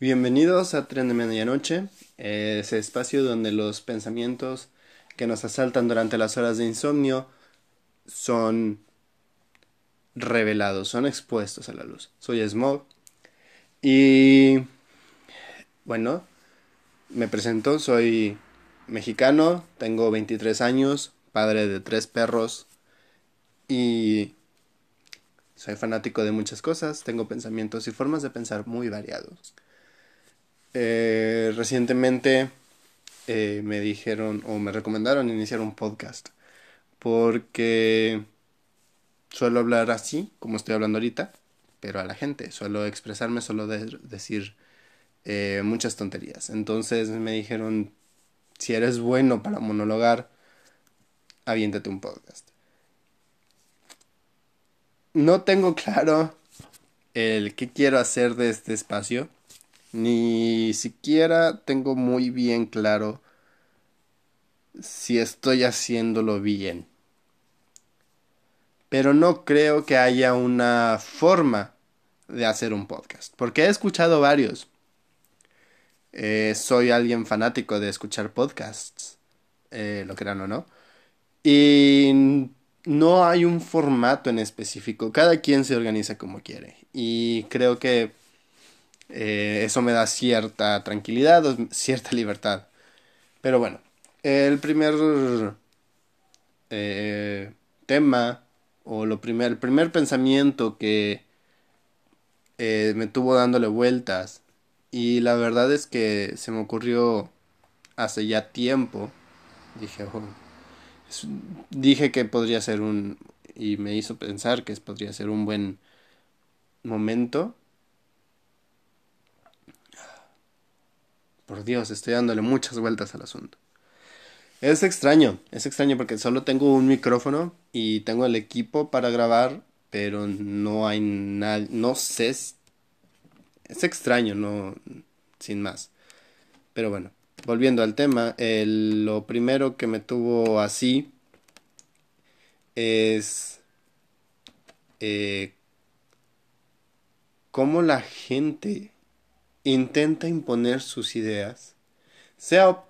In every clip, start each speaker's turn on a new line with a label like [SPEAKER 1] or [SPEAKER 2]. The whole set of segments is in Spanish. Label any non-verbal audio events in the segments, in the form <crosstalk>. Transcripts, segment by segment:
[SPEAKER 1] Bienvenidos a Tren de Medianoche, ese espacio donde los pensamientos que nos asaltan durante las horas de insomnio son revelados, son expuestos a la luz. Soy Smog y bueno, me presento, soy mexicano, tengo 23 años, padre de tres perros y soy fanático de muchas cosas, tengo pensamientos y formas de pensar muy variados. Eh, recientemente eh, me dijeron o me recomendaron iniciar un podcast porque suelo hablar así, como estoy hablando ahorita, pero a la gente, suelo expresarme, suelo decir eh, muchas tonterías. Entonces me dijeron, si eres bueno para monologar, aviéntate un podcast. No tengo claro el qué quiero hacer de este espacio ni siquiera tengo muy bien claro si estoy haciéndolo bien. Pero no creo que haya una forma de hacer un podcast, porque he escuchado varios. Eh, soy alguien fanático de escuchar podcasts, eh, lo crean o no. Y no hay un formato en específico, cada quien se organiza como quiere. Y creo que eh, eso me da cierta tranquilidad, cierta libertad. Pero bueno, el primer eh, tema o lo primer, el primer pensamiento que eh, me tuvo dándole vueltas y la verdad es que se me ocurrió hace ya tiempo. Dije, oh, dije que podría ser un y me hizo pensar que podría ser un buen momento Por Dios, estoy dándole muchas vueltas al asunto. Es extraño, es extraño porque solo tengo un micrófono y tengo el equipo para grabar, pero no hay nada, no sé. Es extraño, no, sin más. Pero bueno, volviendo al tema, lo primero que me tuvo así es eh, cómo la gente intenta imponer sus ideas, sea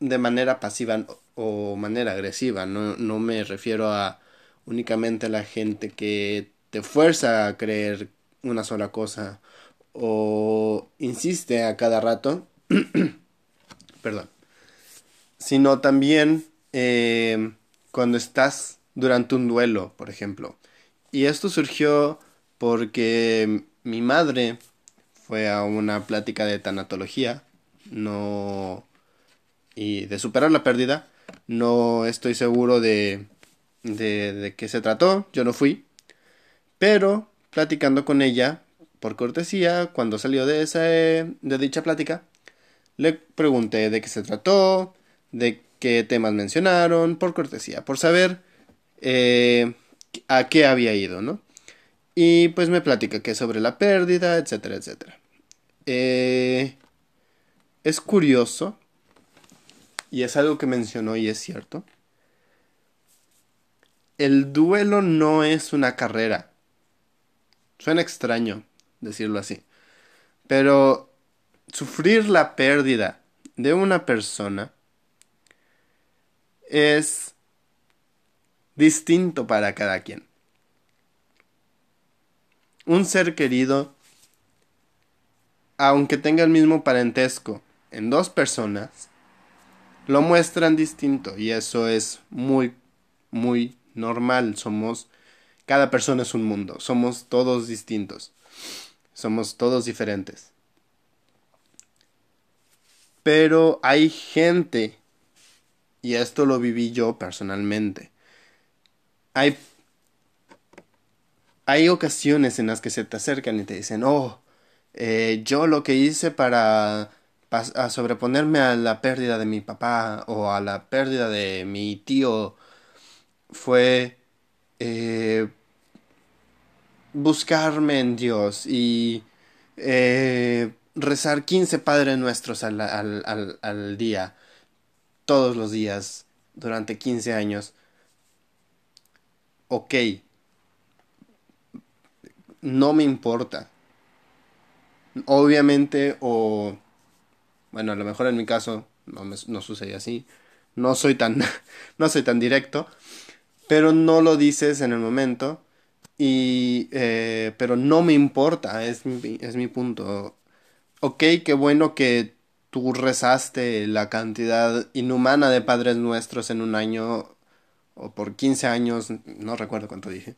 [SPEAKER 1] de manera pasiva o manera agresiva. No, no me refiero a únicamente a la gente que te fuerza a creer una sola cosa o insiste a cada rato, <clears throat> perdón, sino también eh, cuando estás durante un duelo, por ejemplo. Y esto surgió porque mi madre fue a una plática de tanatología, no y de superar la pérdida. No estoy seguro de, de, de qué se trató, yo no fui, pero platicando con ella, por cortesía, cuando salió de, esa, de dicha plática, le pregunté de qué se trató, de qué temas mencionaron, por cortesía, por saber eh, a qué había ido, ¿no? Y pues me platica que sobre la pérdida, etcétera, etcétera. Eh, es curioso, y es algo que mencionó y es cierto, el duelo no es una carrera. Suena extraño decirlo así, pero sufrir la pérdida de una persona es distinto para cada quien un ser querido, aunque tenga el mismo parentesco en dos personas, lo muestran distinto y eso es muy, muy normal. Somos, cada persona es un mundo, somos todos distintos, somos todos diferentes. Pero hay gente, y esto lo viví yo personalmente, hay hay ocasiones en las que se te acercan y te dicen, oh, eh, yo lo que hice para sobreponerme a la pérdida de mi papá o a la pérdida de mi tío fue eh, buscarme en Dios y eh, rezar 15 Padres Nuestros al, al, al día, todos los días, durante 15 años. Ok, no me importa. Obviamente, o bueno, a lo mejor en mi caso no, me, no sucede así. No soy tan, <laughs> no soy tan directo, pero no lo dices en el momento. Y, eh, pero no me importa, es mi, es mi punto. Ok, qué bueno que tú rezaste la cantidad inhumana de padres nuestros en un año o por 15 años, no recuerdo cuánto dije.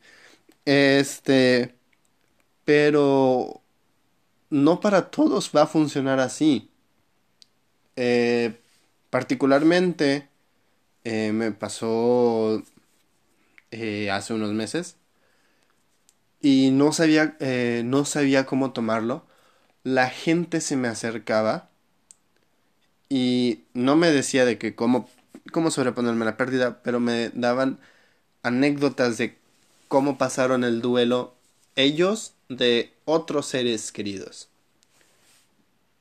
[SPEAKER 1] Este, pero no para todos va a funcionar así. Eh, particularmente eh, me pasó eh, hace unos meses y no sabía, no sabía cómo tomarlo. La gente se me acercaba y no me decía de que cómo, cómo sobreponerme la pérdida, pero me daban anécdotas de cómo pasaron el duelo ellos de otros seres queridos.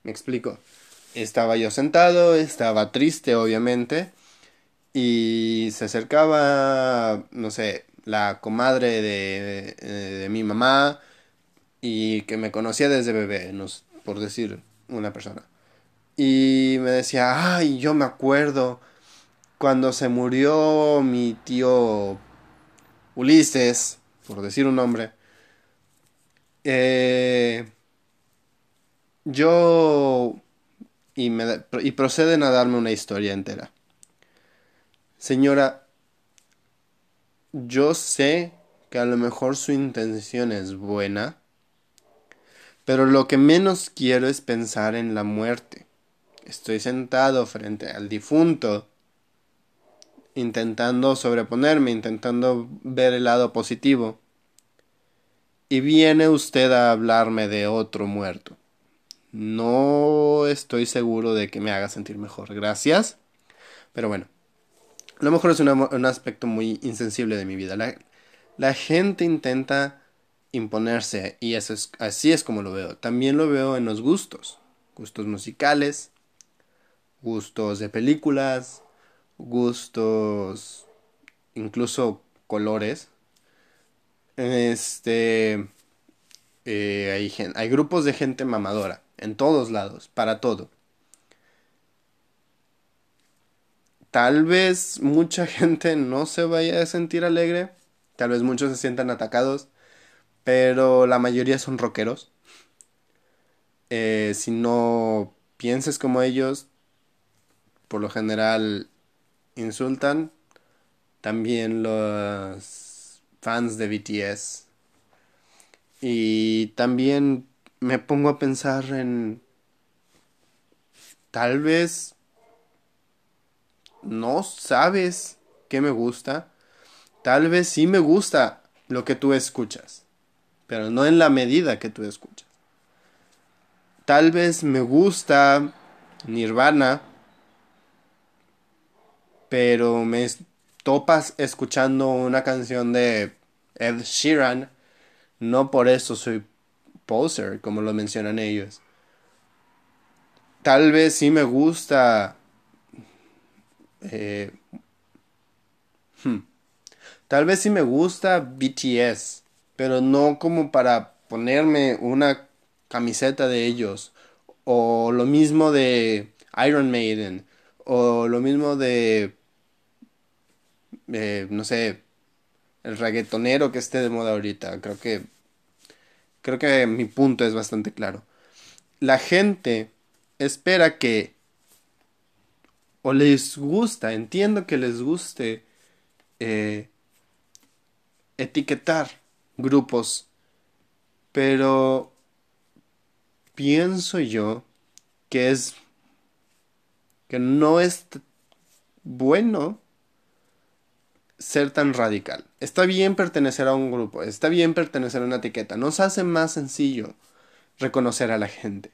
[SPEAKER 1] Me explico. Estaba yo sentado, estaba triste obviamente, y se acercaba, no sé, la comadre de, de, mi mamá y que me conocía desde bebé, por decir una persona. Y me decía, ay, yo me acuerdo cuando se murió mi tío Ulises, por decir un nombre. Eh, yo... Y, me, y proceden a darme una historia entera. Señora, yo sé que a lo mejor su intención es buena, pero lo que menos quiero es pensar en la muerte. Estoy sentado frente al difunto, intentando sobreponerme, intentando ver el lado positivo. Y viene usted a hablarme de otro muerto. No estoy seguro de que me haga sentir mejor. Gracias. Pero bueno, a lo mejor es un aspecto muy insensible de mi vida. La, la gente intenta imponerse y eso es, así es como lo veo. También lo veo en los gustos. Gustos musicales, gustos de películas, gustos, incluso colores. Este, eh, hay, hay grupos de gente mamadora en todos lados, para todo. Tal vez mucha <laughs> gente no se vaya a sentir alegre, tal vez muchos se sientan atacados, pero la mayoría son rockeros. Eh, si no pienses como ellos, por lo general insultan. También los fans de BTS. Y también me pongo a pensar en... Tal vez no sabes qué me gusta. Tal vez sí me gusta lo que tú escuchas, pero no en la medida que tú escuchas. Tal vez me gusta Nirvana, pero me topas escuchando una canción de Ed Sheeran, no por eso soy poser, como lo mencionan ellos. Tal vez sí me gusta. Eh, hmm, tal vez sí me gusta BTS, pero no como para ponerme una camiseta de ellos. O lo mismo de Iron Maiden o lo mismo de, eh, no sé, el reggaetonero que esté de moda ahorita. Creo que, creo que mi punto es bastante claro. La gente espera que, o les gusta, entiendo que les guste eh, etiquetar grupos, pero pienso yo que es que no es bueno ser tan radical. Está bien pertenecer a un grupo, está bien pertenecer a una etiqueta, nos hace más sencillo reconocer a la gente.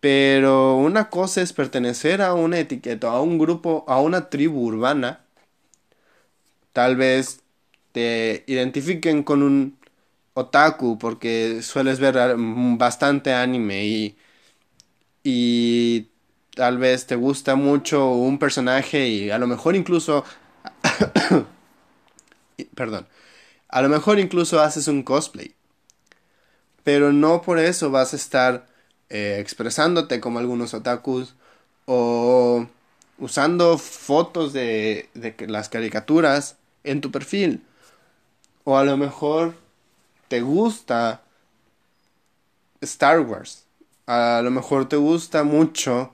[SPEAKER 1] Pero una cosa es pertenecer a una etiqueta, a un grupo, a una tribu urbana. Tal vez te identifiquen con un otaku porque sueles ver bastante anime y, y tal vez te gusta mucho un personaje y a lo mejor incluso... <coughs> Perdón. A lo mejor incluso haces un cosplay. pero no por eso vas a estar eh, expresándote como algunos otakus o usando fotos de, de las caricaturas en tu perfil. O a lo mejor te gusta Star Wars. A lo mejor te gusta mucho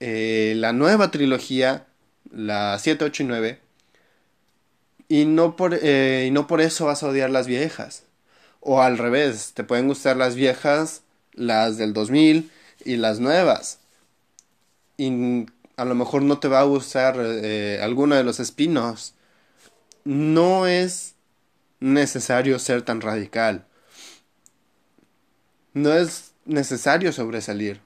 [SPEAKER 1] eh, la nueva trilogía, la 7, 8 y 9. Y no, por, eh, y no por eso vas a odiar las viejas. O al revés, te pueden gustar las viejas, las del 2000 y las nuevas. Y a lo mejor no te va a gustar eh, alguno de los espinos. No es necesario ser tan radical. No es necesario sobresalir.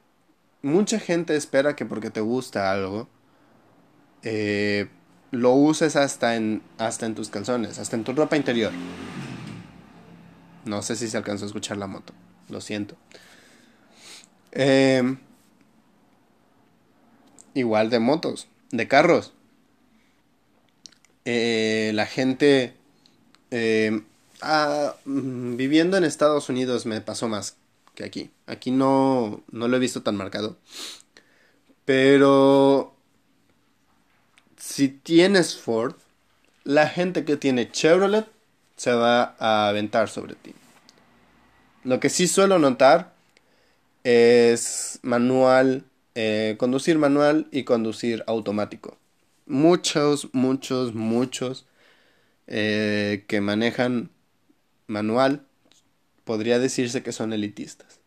[SPEAKER 1] Mucha gente espera que porque te gusta algo, eh, lo uses hasta en, hasta en tus calzones, hasta en tu ropa interior. No sé si se alcanzó a escuchar la moto, lo siento. Eh, igual de motos, de carros. Eh, la gente ah, mm, viviendo en Estados Unidos me pasó más que aquí. Aquí no, no lo he visto tan marcado. Pero si tienes Ford, la gente que tiene Chevrolet se va a aventar sobre ti. Lo que sí suelo notar es manual, eh, conducir manual y conducir automático. Muchos, muchos, muchos eh, que manejan manual podría decirse que son elitistas.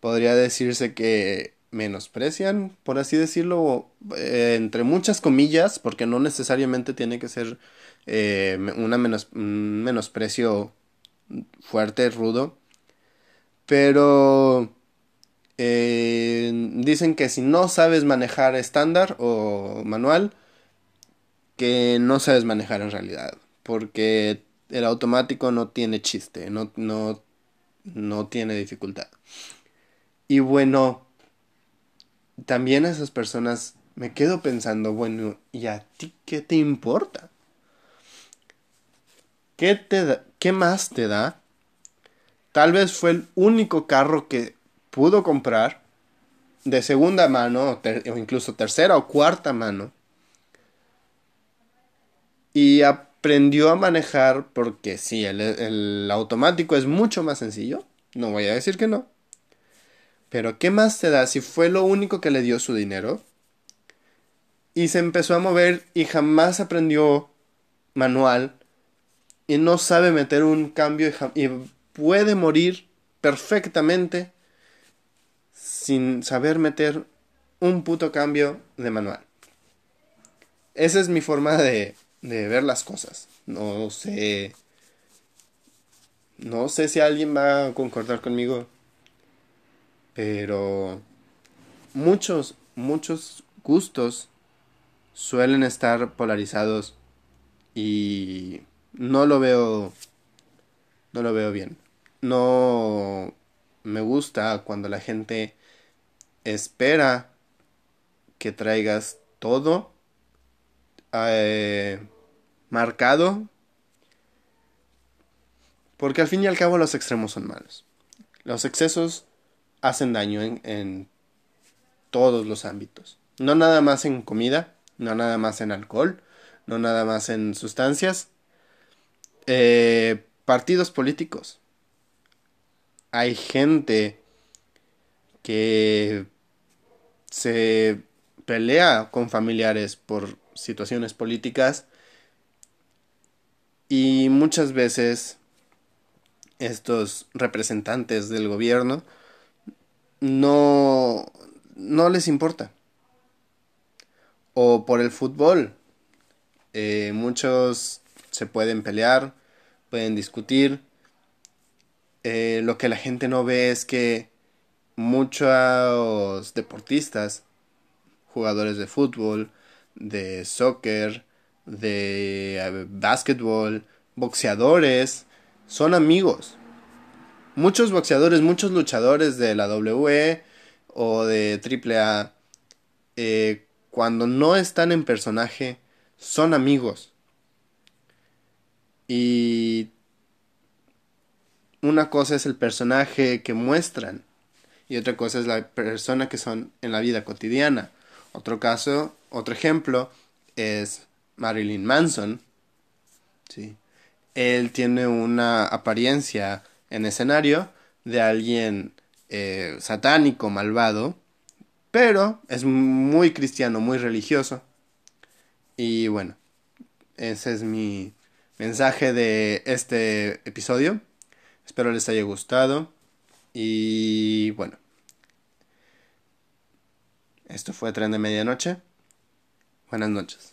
[SPEAKER 1] Podría decirse que menosprecian, por así decirlo, eh, entre muchas comillas, porque no necesariamente tiene que ser eh, una menos, un menosprecio fuerte, rudo, pero eh, dicen que si no sabes manejar estándar o manual, que no sabes manejar en realidad, porque el automático no tiene chiste, no, no, no tiene dificultad. Y bueno, también a esas personas me quedo pensando, bueno, ¿y a ti qué te importa? ¿Qué, te ¿Qué más te da? Tal vez fue el único carro que pudo comprar de segunda mano o, incluso tercera o cuarta mano. Y aprendió a manejar porque sí, el, automático es mucho más sencillo. No voy a decir que no. Pero ¿qué más te da si fue lo único que le dio su dinero? Y se empezó a mover y jamás aprendió manual. Y no sabe meter un cambio y, puede morir perfectamente sin saber meter un puto cambio de manual. Esa es mi forma de, de ver las cosas. No sé. No sé si alguien va a concordar conmigo. Pero muchos, muchos gustos suelen estar polarizados y no lo veo no lo veo bien. No me gusta cuando la gente espera que traigas todo eh, marcado. Porque al fin y al cabo los extremos son malos. Los excesos hacen daño en, todos los ámbitos. No nada más en comida, no nada más en alcohol, no nada más en sustancias. Eh, partidos políticos. Hay gente que se pelea con familiares por situaciones políticas y muchas veces estos representantes del gobierno no, no les importa. O por el fútbol. Eh, muchos se pueden pelear, pueden discutir. Eh, lo que la gente no ve es que muchos deportistas, jugadores de fútbol, de soccer, de eh, boxeadores, son amigos. Muchos boxeadores, muchos luchadores de la WWE o de AAA, eh, cuando no están en personaje, son amigos. Y una cosa es el personaje que muestran y otra cosa es la persona que son en la vida cotidiana. Otro caso, otro ejemplo es Marilyn Manson. ¿sí? Él tiene una apariencia en escenario de alguien eh, satánico, malvado, pero es muy cristiano, muy religioso. Y bueno, ese es mi mensaje de este episodio. Espero les haya gustado. Y bueno, esto fue Tren de Medianoche. Buenas noches.